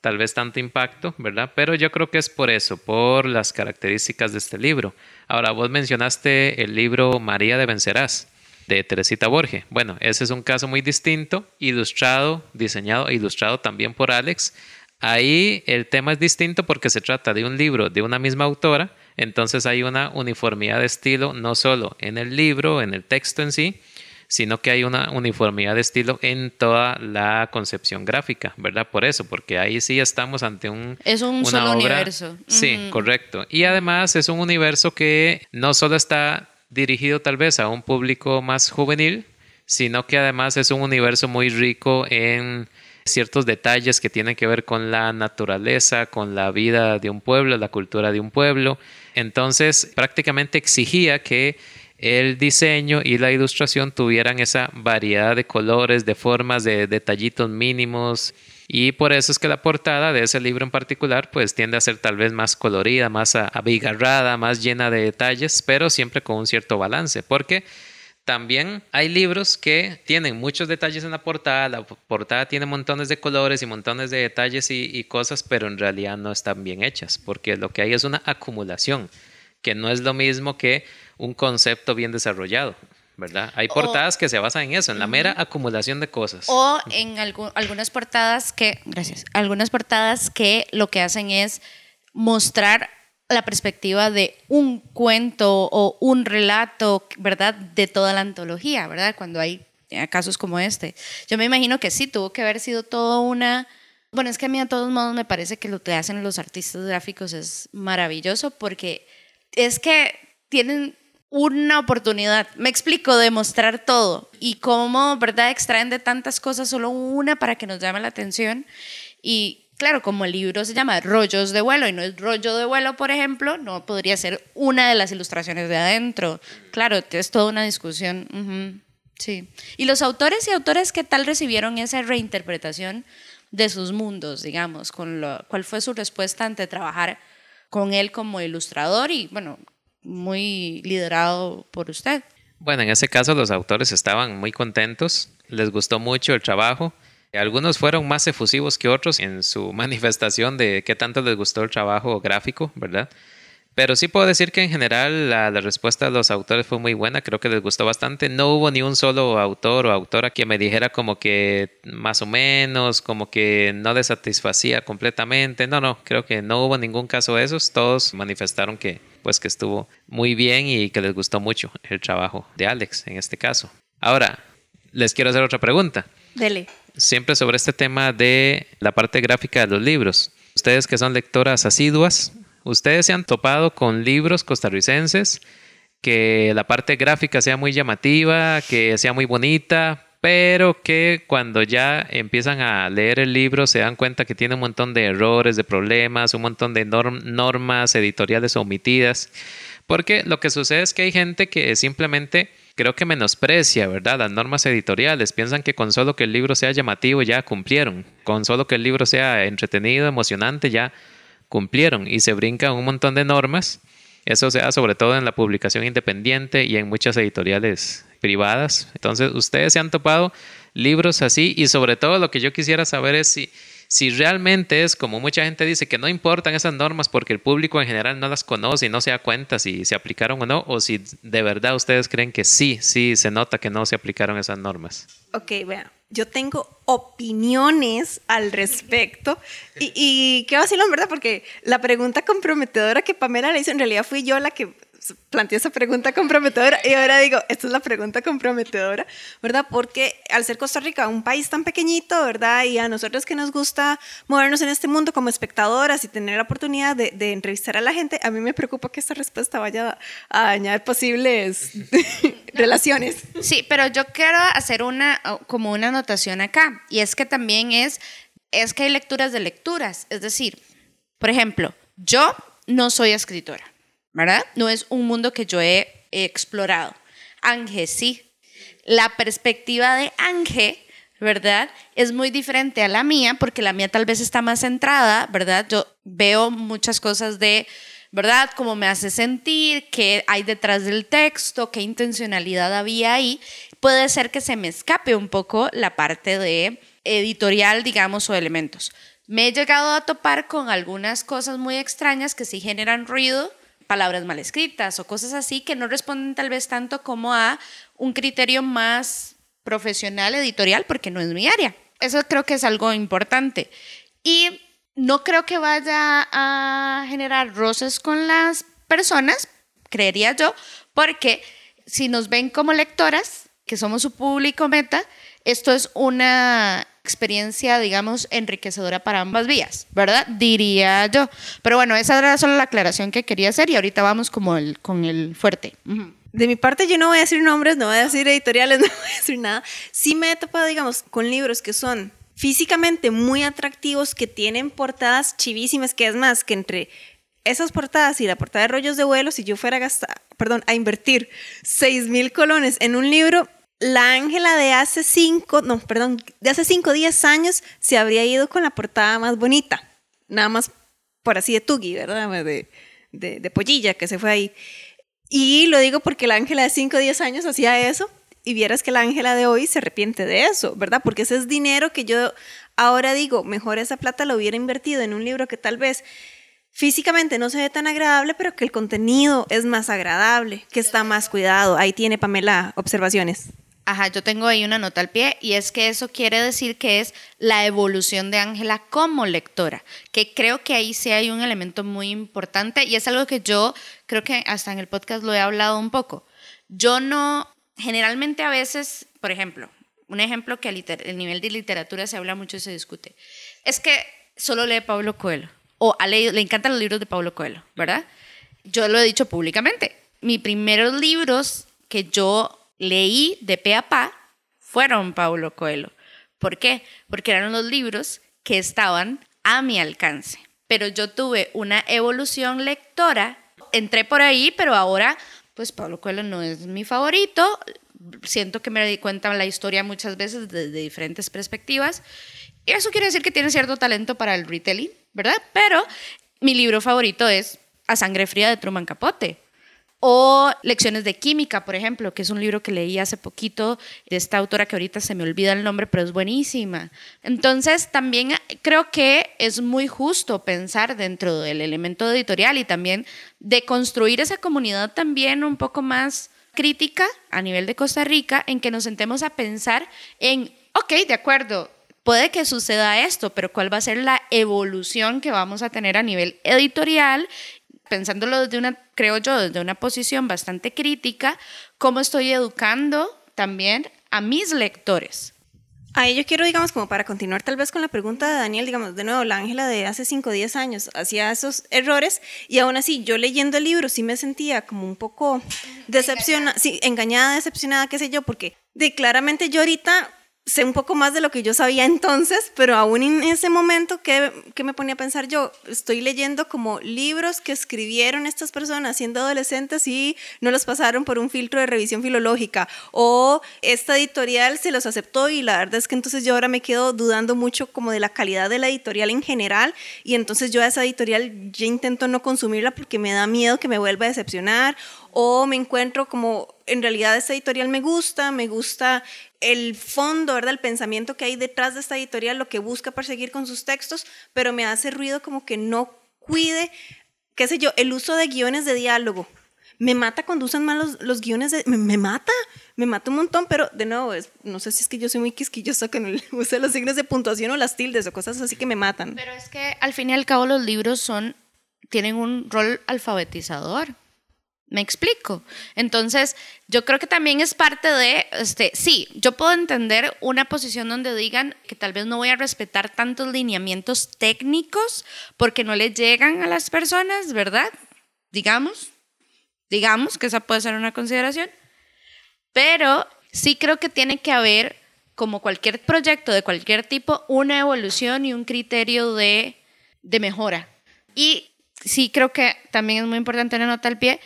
Tal vez tanto impacto, ¿verdad? Pero yo creo que es por eso, por las características de este libro. Ahora, vos mencionaste el libro María de Vencerás de Teresita Borge. Bueno, ese es un caso muy distinto, ilustrado, diseñado e ilustrado también por Alex. Ahí el tema es distinto porque se trata de un libro de una misma autora, entonces hay una uniformidad de estilo no solo en el libro, en el texto en sí, sino que hay una uniformidad de estilo en toda la concepción gráfica, ¿verdad? Por eso, porque ahí sí estamos ante un... Es un solo universo. Sí, correcto. Y además es un universo que no solo está dirigido tal vez a un público más juvenil, sino que además es un universo muy rico en ciertos detalles que tienen que ver con la naturaleza, con la vida de un pueblo, la cultura de un pueblo. Entonces, prácticamente exigía que el diseño y la ilustración tuvieran esa variedad de colores, de formas, de detallitos mínimos. Y por eso es que la portada de ese libro en particular pues tiende a ser tal vez más colorida, más abigarrada, más llena de detalles, pero siempre con un cierto balance, porque también hay libros que tienen muchos detalles en la portada, la portada tiene montones de colores y montones de detalles y, cosas, pero en realidad no están bien hechas, porque lo que hay es una acumulación, que no es lo mismo que un concepto bien desarrollado. ¿verdad? Hay portadas que se basan en eso, en la mera acumulación de cosas. O en algunas portadas que, gracias, algunas portadas que lo que hacen es mostrar la perspectiva de un cuento o un relato, ¿verdad? De toda la antología, ¿verdad? Cuando hay eh, casos como este. Yo me imagino que sí, tuvo que haber sido todo una... Bueno, es que a mí a todos modos me parece que lo que hacen los artistas gráficos es maravilloso porque es que tienen una oportunidad, me explico, de mostrar todo y cómo, ¿verdad? Extraen de tantas cosas solo una para que nos llame la atención y claro, como el libro se llama Rollos de vuelo y no es rollo de vuelo, por ejemplo, no podría ser una de las ilustraciones de adentro. Claro, es toda una discusión. Sí. ¿Y los autores y autores qué tal recibieron esa reinterpretación de sus mundos, digamos? Con lo, ¿Cuál fue su respuesta ante trabajar con él como ilustrador y, bueno, muy liderado por usted? Bueno, en ese caso los autores estaban muy contentos, les gustó mucho el trabajo algunos fueron más efusivos que otros en su [LAUGHS] manifestación de qué tanto les gustó el trabajo gráfico, ¿verdad? Pero sí puedo decir que en general la, respuesta de los autores fue muy buena, creo que les gustó bastante. No hubo ni un solo autor o autora que me dijera como que más o menos, como que no les satisfacía completamente. No, no, creo que no hubo ningún caso de esos. Todos manifestaron que pues que estuvo muy bien y que les gustó mucho el trabajo de Alex en este caso. Ahora, les quiero hacer otra pregunta. Dele siempre sobre este tema de la parte gráfica de los libros. Ustedes que son lectoras asiduas, ustedes se han topado con libros costarricenses que la parte gráfica sea muy llamativa, que sea muy bonita, pero que cuando ya empiezan a leer el libro se dan cuenta que tiene un montón de errores, de problemas, un montón de normas editoriales omitidas, porque lo que sucede es que hay gente que simplemente creo que menosprecia, ¿verdad? Las normas editoriales. Piensan que con solo que el libro sea llamativo ya cumplieron. Con solo que el libro sea entretenido, emocionante, ya cumplieron. Y se brincan un montón de normas. Eso se da sobre todo en la publicación independiente y en muchas editoriales privadas. Entonces, ustedes se han topado libros así y sobre todo lo que yo quisiera saber es si si realmente es como mucha gente dice que no importan esas normas porque el público en general no las conoce y no se da cuenta si se aplicaron o no, o si de verdad ustedes creen que sí, sí se nota que no se aplicaron esas normas. Ok, bueno, yo tengo opiniones al respecto y, y qué vacilón, ¿verdad? Porque la pregunta comprometedora que Pamela le hizo, en realidad fui yo la que planteé esa pregunta comprometedora y ahora digo, esta es la pregunta comprometedora, ¿verdad? Porque al ser Costa Rica un país tan pequeñito, ¿verdad? Y a nosotros que nos gusta movernos en este mundo como espectadoras y tener la oportunidad de, de entrevistar a la gente, a mí me preocupa que esta respuesta vaya a dañar posibles [LAUGHS] relaciones. Sí, pero yo quiero hacer una, como una anotación acá, y es que también es, es que hay lecturas de lecturas, es decir, por ejemplo, yo no soy escritora. ¿Verdad? No es un mundo que yo he explorado. Ángel sí. La perspectiva de Ángel, ¿verdad? Es muy diferente a la mía porque la mía tal vez está más centrada, ¿verdad? Yo veo muchas cosas de ¿verdad? Cómo me hace sentir, qué hay detrás del texto, qué intencionalidad había ahí. Puede ser que se me escape un poco la parte de editorial, digamos, o elementos. Me he llegado a topar con algunas cosas muy extrañas que sí generan ruido, palabras mal escritas o cosas así que no responden tal vez tanto como a un criterio más profesional, editorial, porque no es mi área. Eso creo que es algo importante. Y no creo que vaya a generar roces con las personas, creería yo, porque si nos ven como lectoras, que somos su público meta, esto es una experiencia, digamos, enriquecedora para ambas vías, ¿verdad? Diría yo. Pero bueno, esa era solo la aclaración que quería hacer y ahorita vamos como el, con el fuerte. De mi parte, yo no voy a decir nombres, no voy a decir editoriales, [LAUGHS] no voy a decir nada. Sí me he topado, digamos, con libros que son físicamente muy atractivos, que tienen portadas chivísimas, que es más, que entre esas portadas y la portada de rollos de vuelo, si yo fuera a gastar, perdón, a invertir 6 mil colones en un libro, la Ángela de hace 5, no, perdón, de hace 5, 10 años se habría ido con la portada más bonita, nada más por así de Tugi, ¿verdad? De, de, de pollilla que se fue ahí. Y lo digo porque la Ángela de 5, 10 años hacía eso y vieras que la Ángela de hoy se arrepiente de eso, ¿verdad? Porque ese es dinero que yo ahora digo, mejor esa plata lo hubiera invertido en un libro que tal vez físicamente no se ve tan agradable, pero que el contenido es más agradable, que está más cuidado. Ahí tiene Pamela observaciones. Ajá, yo tengo ahí una nota al pie y es que eso quiere decir que es la evolución de Ángela como lectora, que creo que ahí sí hay un elemento muy importante y es algo que yo creo que hasta en el podcast lo he hablado un poco. Yo no generalmente a veces, por ejemplo, un ejemplo que el nivel de literatura se habla mucho y se discute, es que solo lee Pablo Coelho, o le encantan los libros de Pablo Coelho, ¿verdad? Yo lo he dicho públicamente. Mis primeros libros que yo leí de pe a pa fueron Pablo Coelho. ¿Por qué? Porque eran los libros que estaban a mi alcance. Pero yo tuve una evolución lectora, entré por ahí, pero ahora pues Pablo Coelho no es mi favorito. Siento que me di cuenta la historia muchas veces desde diferentes perspectivas. Y eso quiere decir que tiene cierto talento para el retelling, ¿verdad? Pero mi libro favorito es A Sangre Fría de Truman Capote. O Lecciones de Química, por ejemplo, que es un libro que leí hace poquito de esta autora que ahorita se me olvida el nombre, pero es buenísima. Entonces, también creo que es muy justo pensar dentro del elemento editorial y también de construir esa comunidad también un poco más crítica a nivel de Costa Rica, en que nos sentemos a pensar en, ok, de acuerdo, puede que suceda esto, pero cuál va a ser la evolución que vamos a tener a nivel editorial pensándolo desde una, creo yo, desde una posición bastante crítica, cómo estoy educando también a mis lectores. Ahí yo quiero, digamos, como para continuar tal vez con la pregunta de Daniel, digamos, de nuevo, la Ángela de hace 5 o 10 años hacía esos errores y aún así yo leyendo el libro sí me sentía como un poco decepcionada, sí, engañada, decepcionada, qué sé yo, porque de claramente yo ahorita sé un poco más de lo que yo sabía entonces, pero aún en ese momento, ¿qué, me ponía a pensar yo? Estoy leyendo como libros que escribieron estas personas siendo adolescentes y no los pasaron por un filtro de revisión filológica, o esta editorial se los aceptó y la verdad es que entonces yo ahora me quedo dudando mucho como de la calidad de la editorial en general y entonces yo a esa editorial ya intento no consumirla porque me da miedo que me vuelva a decepcionar o me encuentro como en realidad esta editorial me gusta, me gusta el fondo, ¿verdad? El pensamiento que hay detrás de esta editorial, lo que busca perseguir con sus textos, pero me hace ruido como que no cuide, qué sé yo, el uso de guiones de diálogo. Me mata cuando usan mal los, guiones de... Me, mata, me mata un montón, pero de nuevo, no sé si es que yo soy muy quisquillosa con el [LAUGHS] uso de los signos de puntuación o las tildes o cosas así que me matan. Pero es que al fin y al cabo los libros son, tienen un rol alfabetizador. ¿Me explico? Entonces, yo creo que también es parte de, este, sí, yo puedo entender una posición donde digan que tal vez no voy a respetar tantos lineamientos técnicos porque no le llegan a las personas, ¿verdad? Digamos, digamos que esa puede ser una consideración, pero sí creo que tiene que haber, como cualquier proyecto de cualquier tipo, una evolución y un criterio de, de mejora. Y sí creo que también es muy importante la nota al pie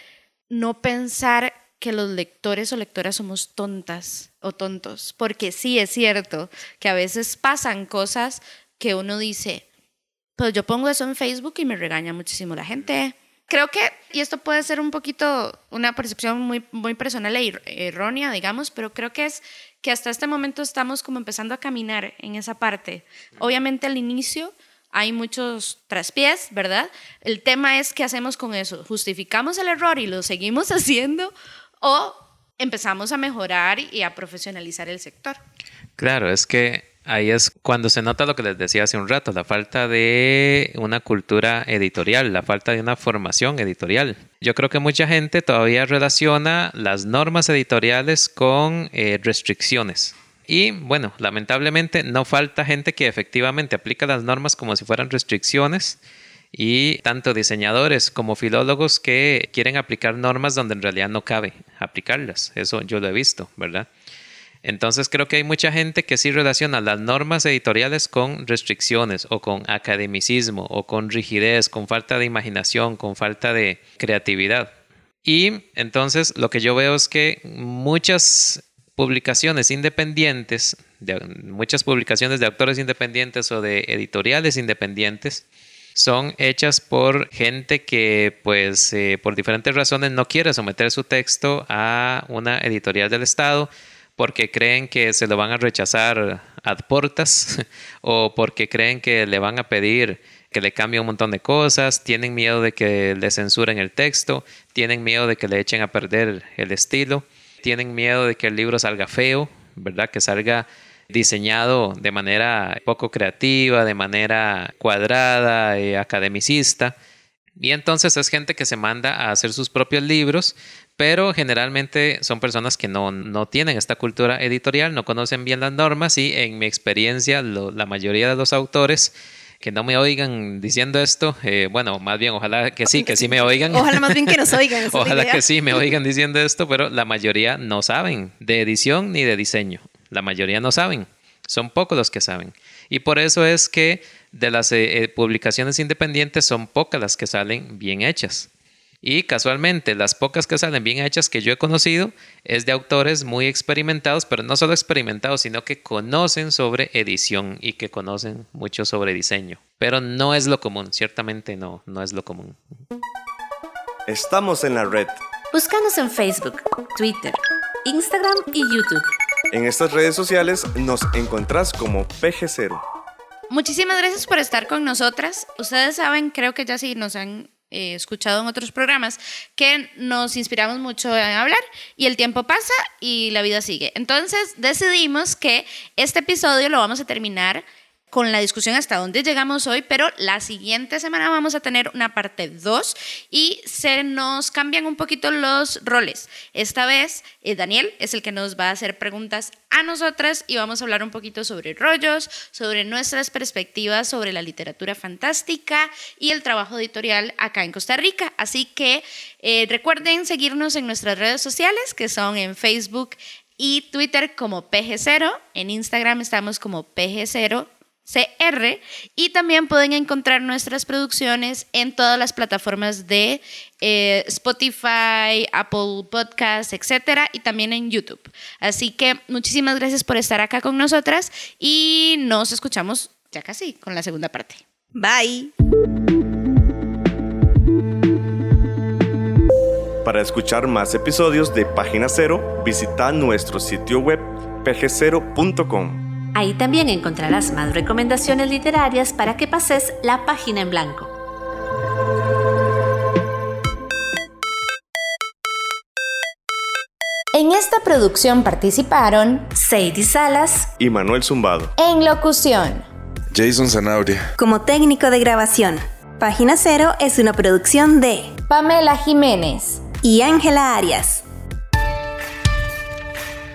no pensar que los lectores o lectoras somos tontas o tontos, porque sí es cierto que a veces pasan cosas que uno dice, pues yo pongo eso en Facebook y me regaña muchísimo la gente, Creo que, y esto puede ser un poquito una percepción muy, muy personal e errónea, digamos, pero creo que es que hasta este momento estamos como empezando a caminar en esa parte. Obviamente al inicio hay muchos traspiés, ¿verdad? El tema es qué hacemos con eso. ¿Justificamos el error y lo seguimos [LAUGHS] haciendo o empezamos a mejorar y a profesionalizar el sector? Claro, es que ahí es cuando se nota lo que les decía hace un rato, la falta de una cultura editorial, la falta de una formación editorial. Yo creo que mucha gente todavía relaciona las normas editoriales con eh, restricciones. Y bueno, lamentablemente no falta gente que efectivamente aplica las normas como si fueran restricciones y tanto diseñadores como filólogos que quieren aplicar normas donde en realidad no cabe aplicarlas. Eso yo lo he visto, ¿verdad? Entonces creo que hay mucha gente que sí relaciona las normas editoriales con restricciones o con academicismo o con rigidez, con falta de imaginación, con falta de creatividad. Y entonces lo que yo veo es que muchas publicaciones independientes, muchas publicaciones de autores independientes o de editoriales independientes, son hechas por gente que pues eh, por diferentes razones no quiere someter su texto a una editorial del Estado porque creen que se lo van a rechazar ad portas [LAUGHS] o porque creen que le van a pedir que le cambie un montón de cosas, tienen miedo de que le censuren el texto, tienen miedo de que le echen a perder el estilo tienen miedo de que el libro salga feo, ¿verdad? Que salga diseñado de manera poco creativa, de manera cuadrada, y academicista. Y entonces es gente que se manda a hacer sus propios libros, pero generalmente son personas que no, no tienen esta cultura editorial, no conocen bien las normas y en mi experiencia la mayoría de los autores que no me oigan diciendo esto. Eh, bueno, más bien, ojalá que sí, que sí me [LAUGHS] oigan. Ojalá más bien que nos oigan. ojalá que sí me oigan diciendo esto, pero la mayoría no saben de edición ni de diseño. La mayoría no saben. Son pocos los que saben. Y por eso es que de las eh, eh, publicaciones independientes son pocas las que salen bien hechas. Y casualmente, las pocas que salen bien hechas que yo he conocido es de autores muy experimentados, pero no solo experimentados, sino que conocen sobre edición y que conocen mucho sobre diseño. Pero no es lo común, ciertamente no, no es lo común. Estamos en la red. Búscanos en Facebook, Twitter, Instagram y YouTube. En estas redes sociales nos encontrás como PG0. Muchísimas gracias por estar con nosotras. Ustedes saben, creo que ya sí nos han eh, escuchado en otros programas, que nos inspiramos mucho en hablar y el tiempo pasa y la vida sigue. Entonces decidimos que este episodio lo vamos a terminar con la discusión hasta dónde llegamos hoy, pero la siguiente semana vamos a tener una parte 2 y se nos cambian un poquito los roles. Esta vez eh, Daniel es el que nos va a hacer preguntas a nosotras y vamos a hablar un poquito sobre rollos, sobre nuestras perspectivas sobre la literatura fantástica y el trabajo editorial acá en Costa Rica. Así que eh, recuerden seguirnos en nuestras redes sociales que son en Facebook y Twitter como PG0, en Instagram estamos como PG0 CR y también pueden encontrar nuestras producciones en todas las plataformas de eh, Spotify, Apple Podcasts, etcétera, y también en YouTube. Así que muchísimas gracias por estar acá con nosotras y nos escuchamos ya casi con la segunda parte. Bye. Para escuchar más episodios de Página Cero, visita nuestro sitio web pg0.com. Ahí también encontrarás más recomendaciones literarias para que pases la página en blanco. En esta producción participaron Sadie Salas y Manuel Zumbado. En locución, Jason Zanabria. Como técnico de grabación. Página Cero es una producción de Pamela Jiménez y Ángela Arias.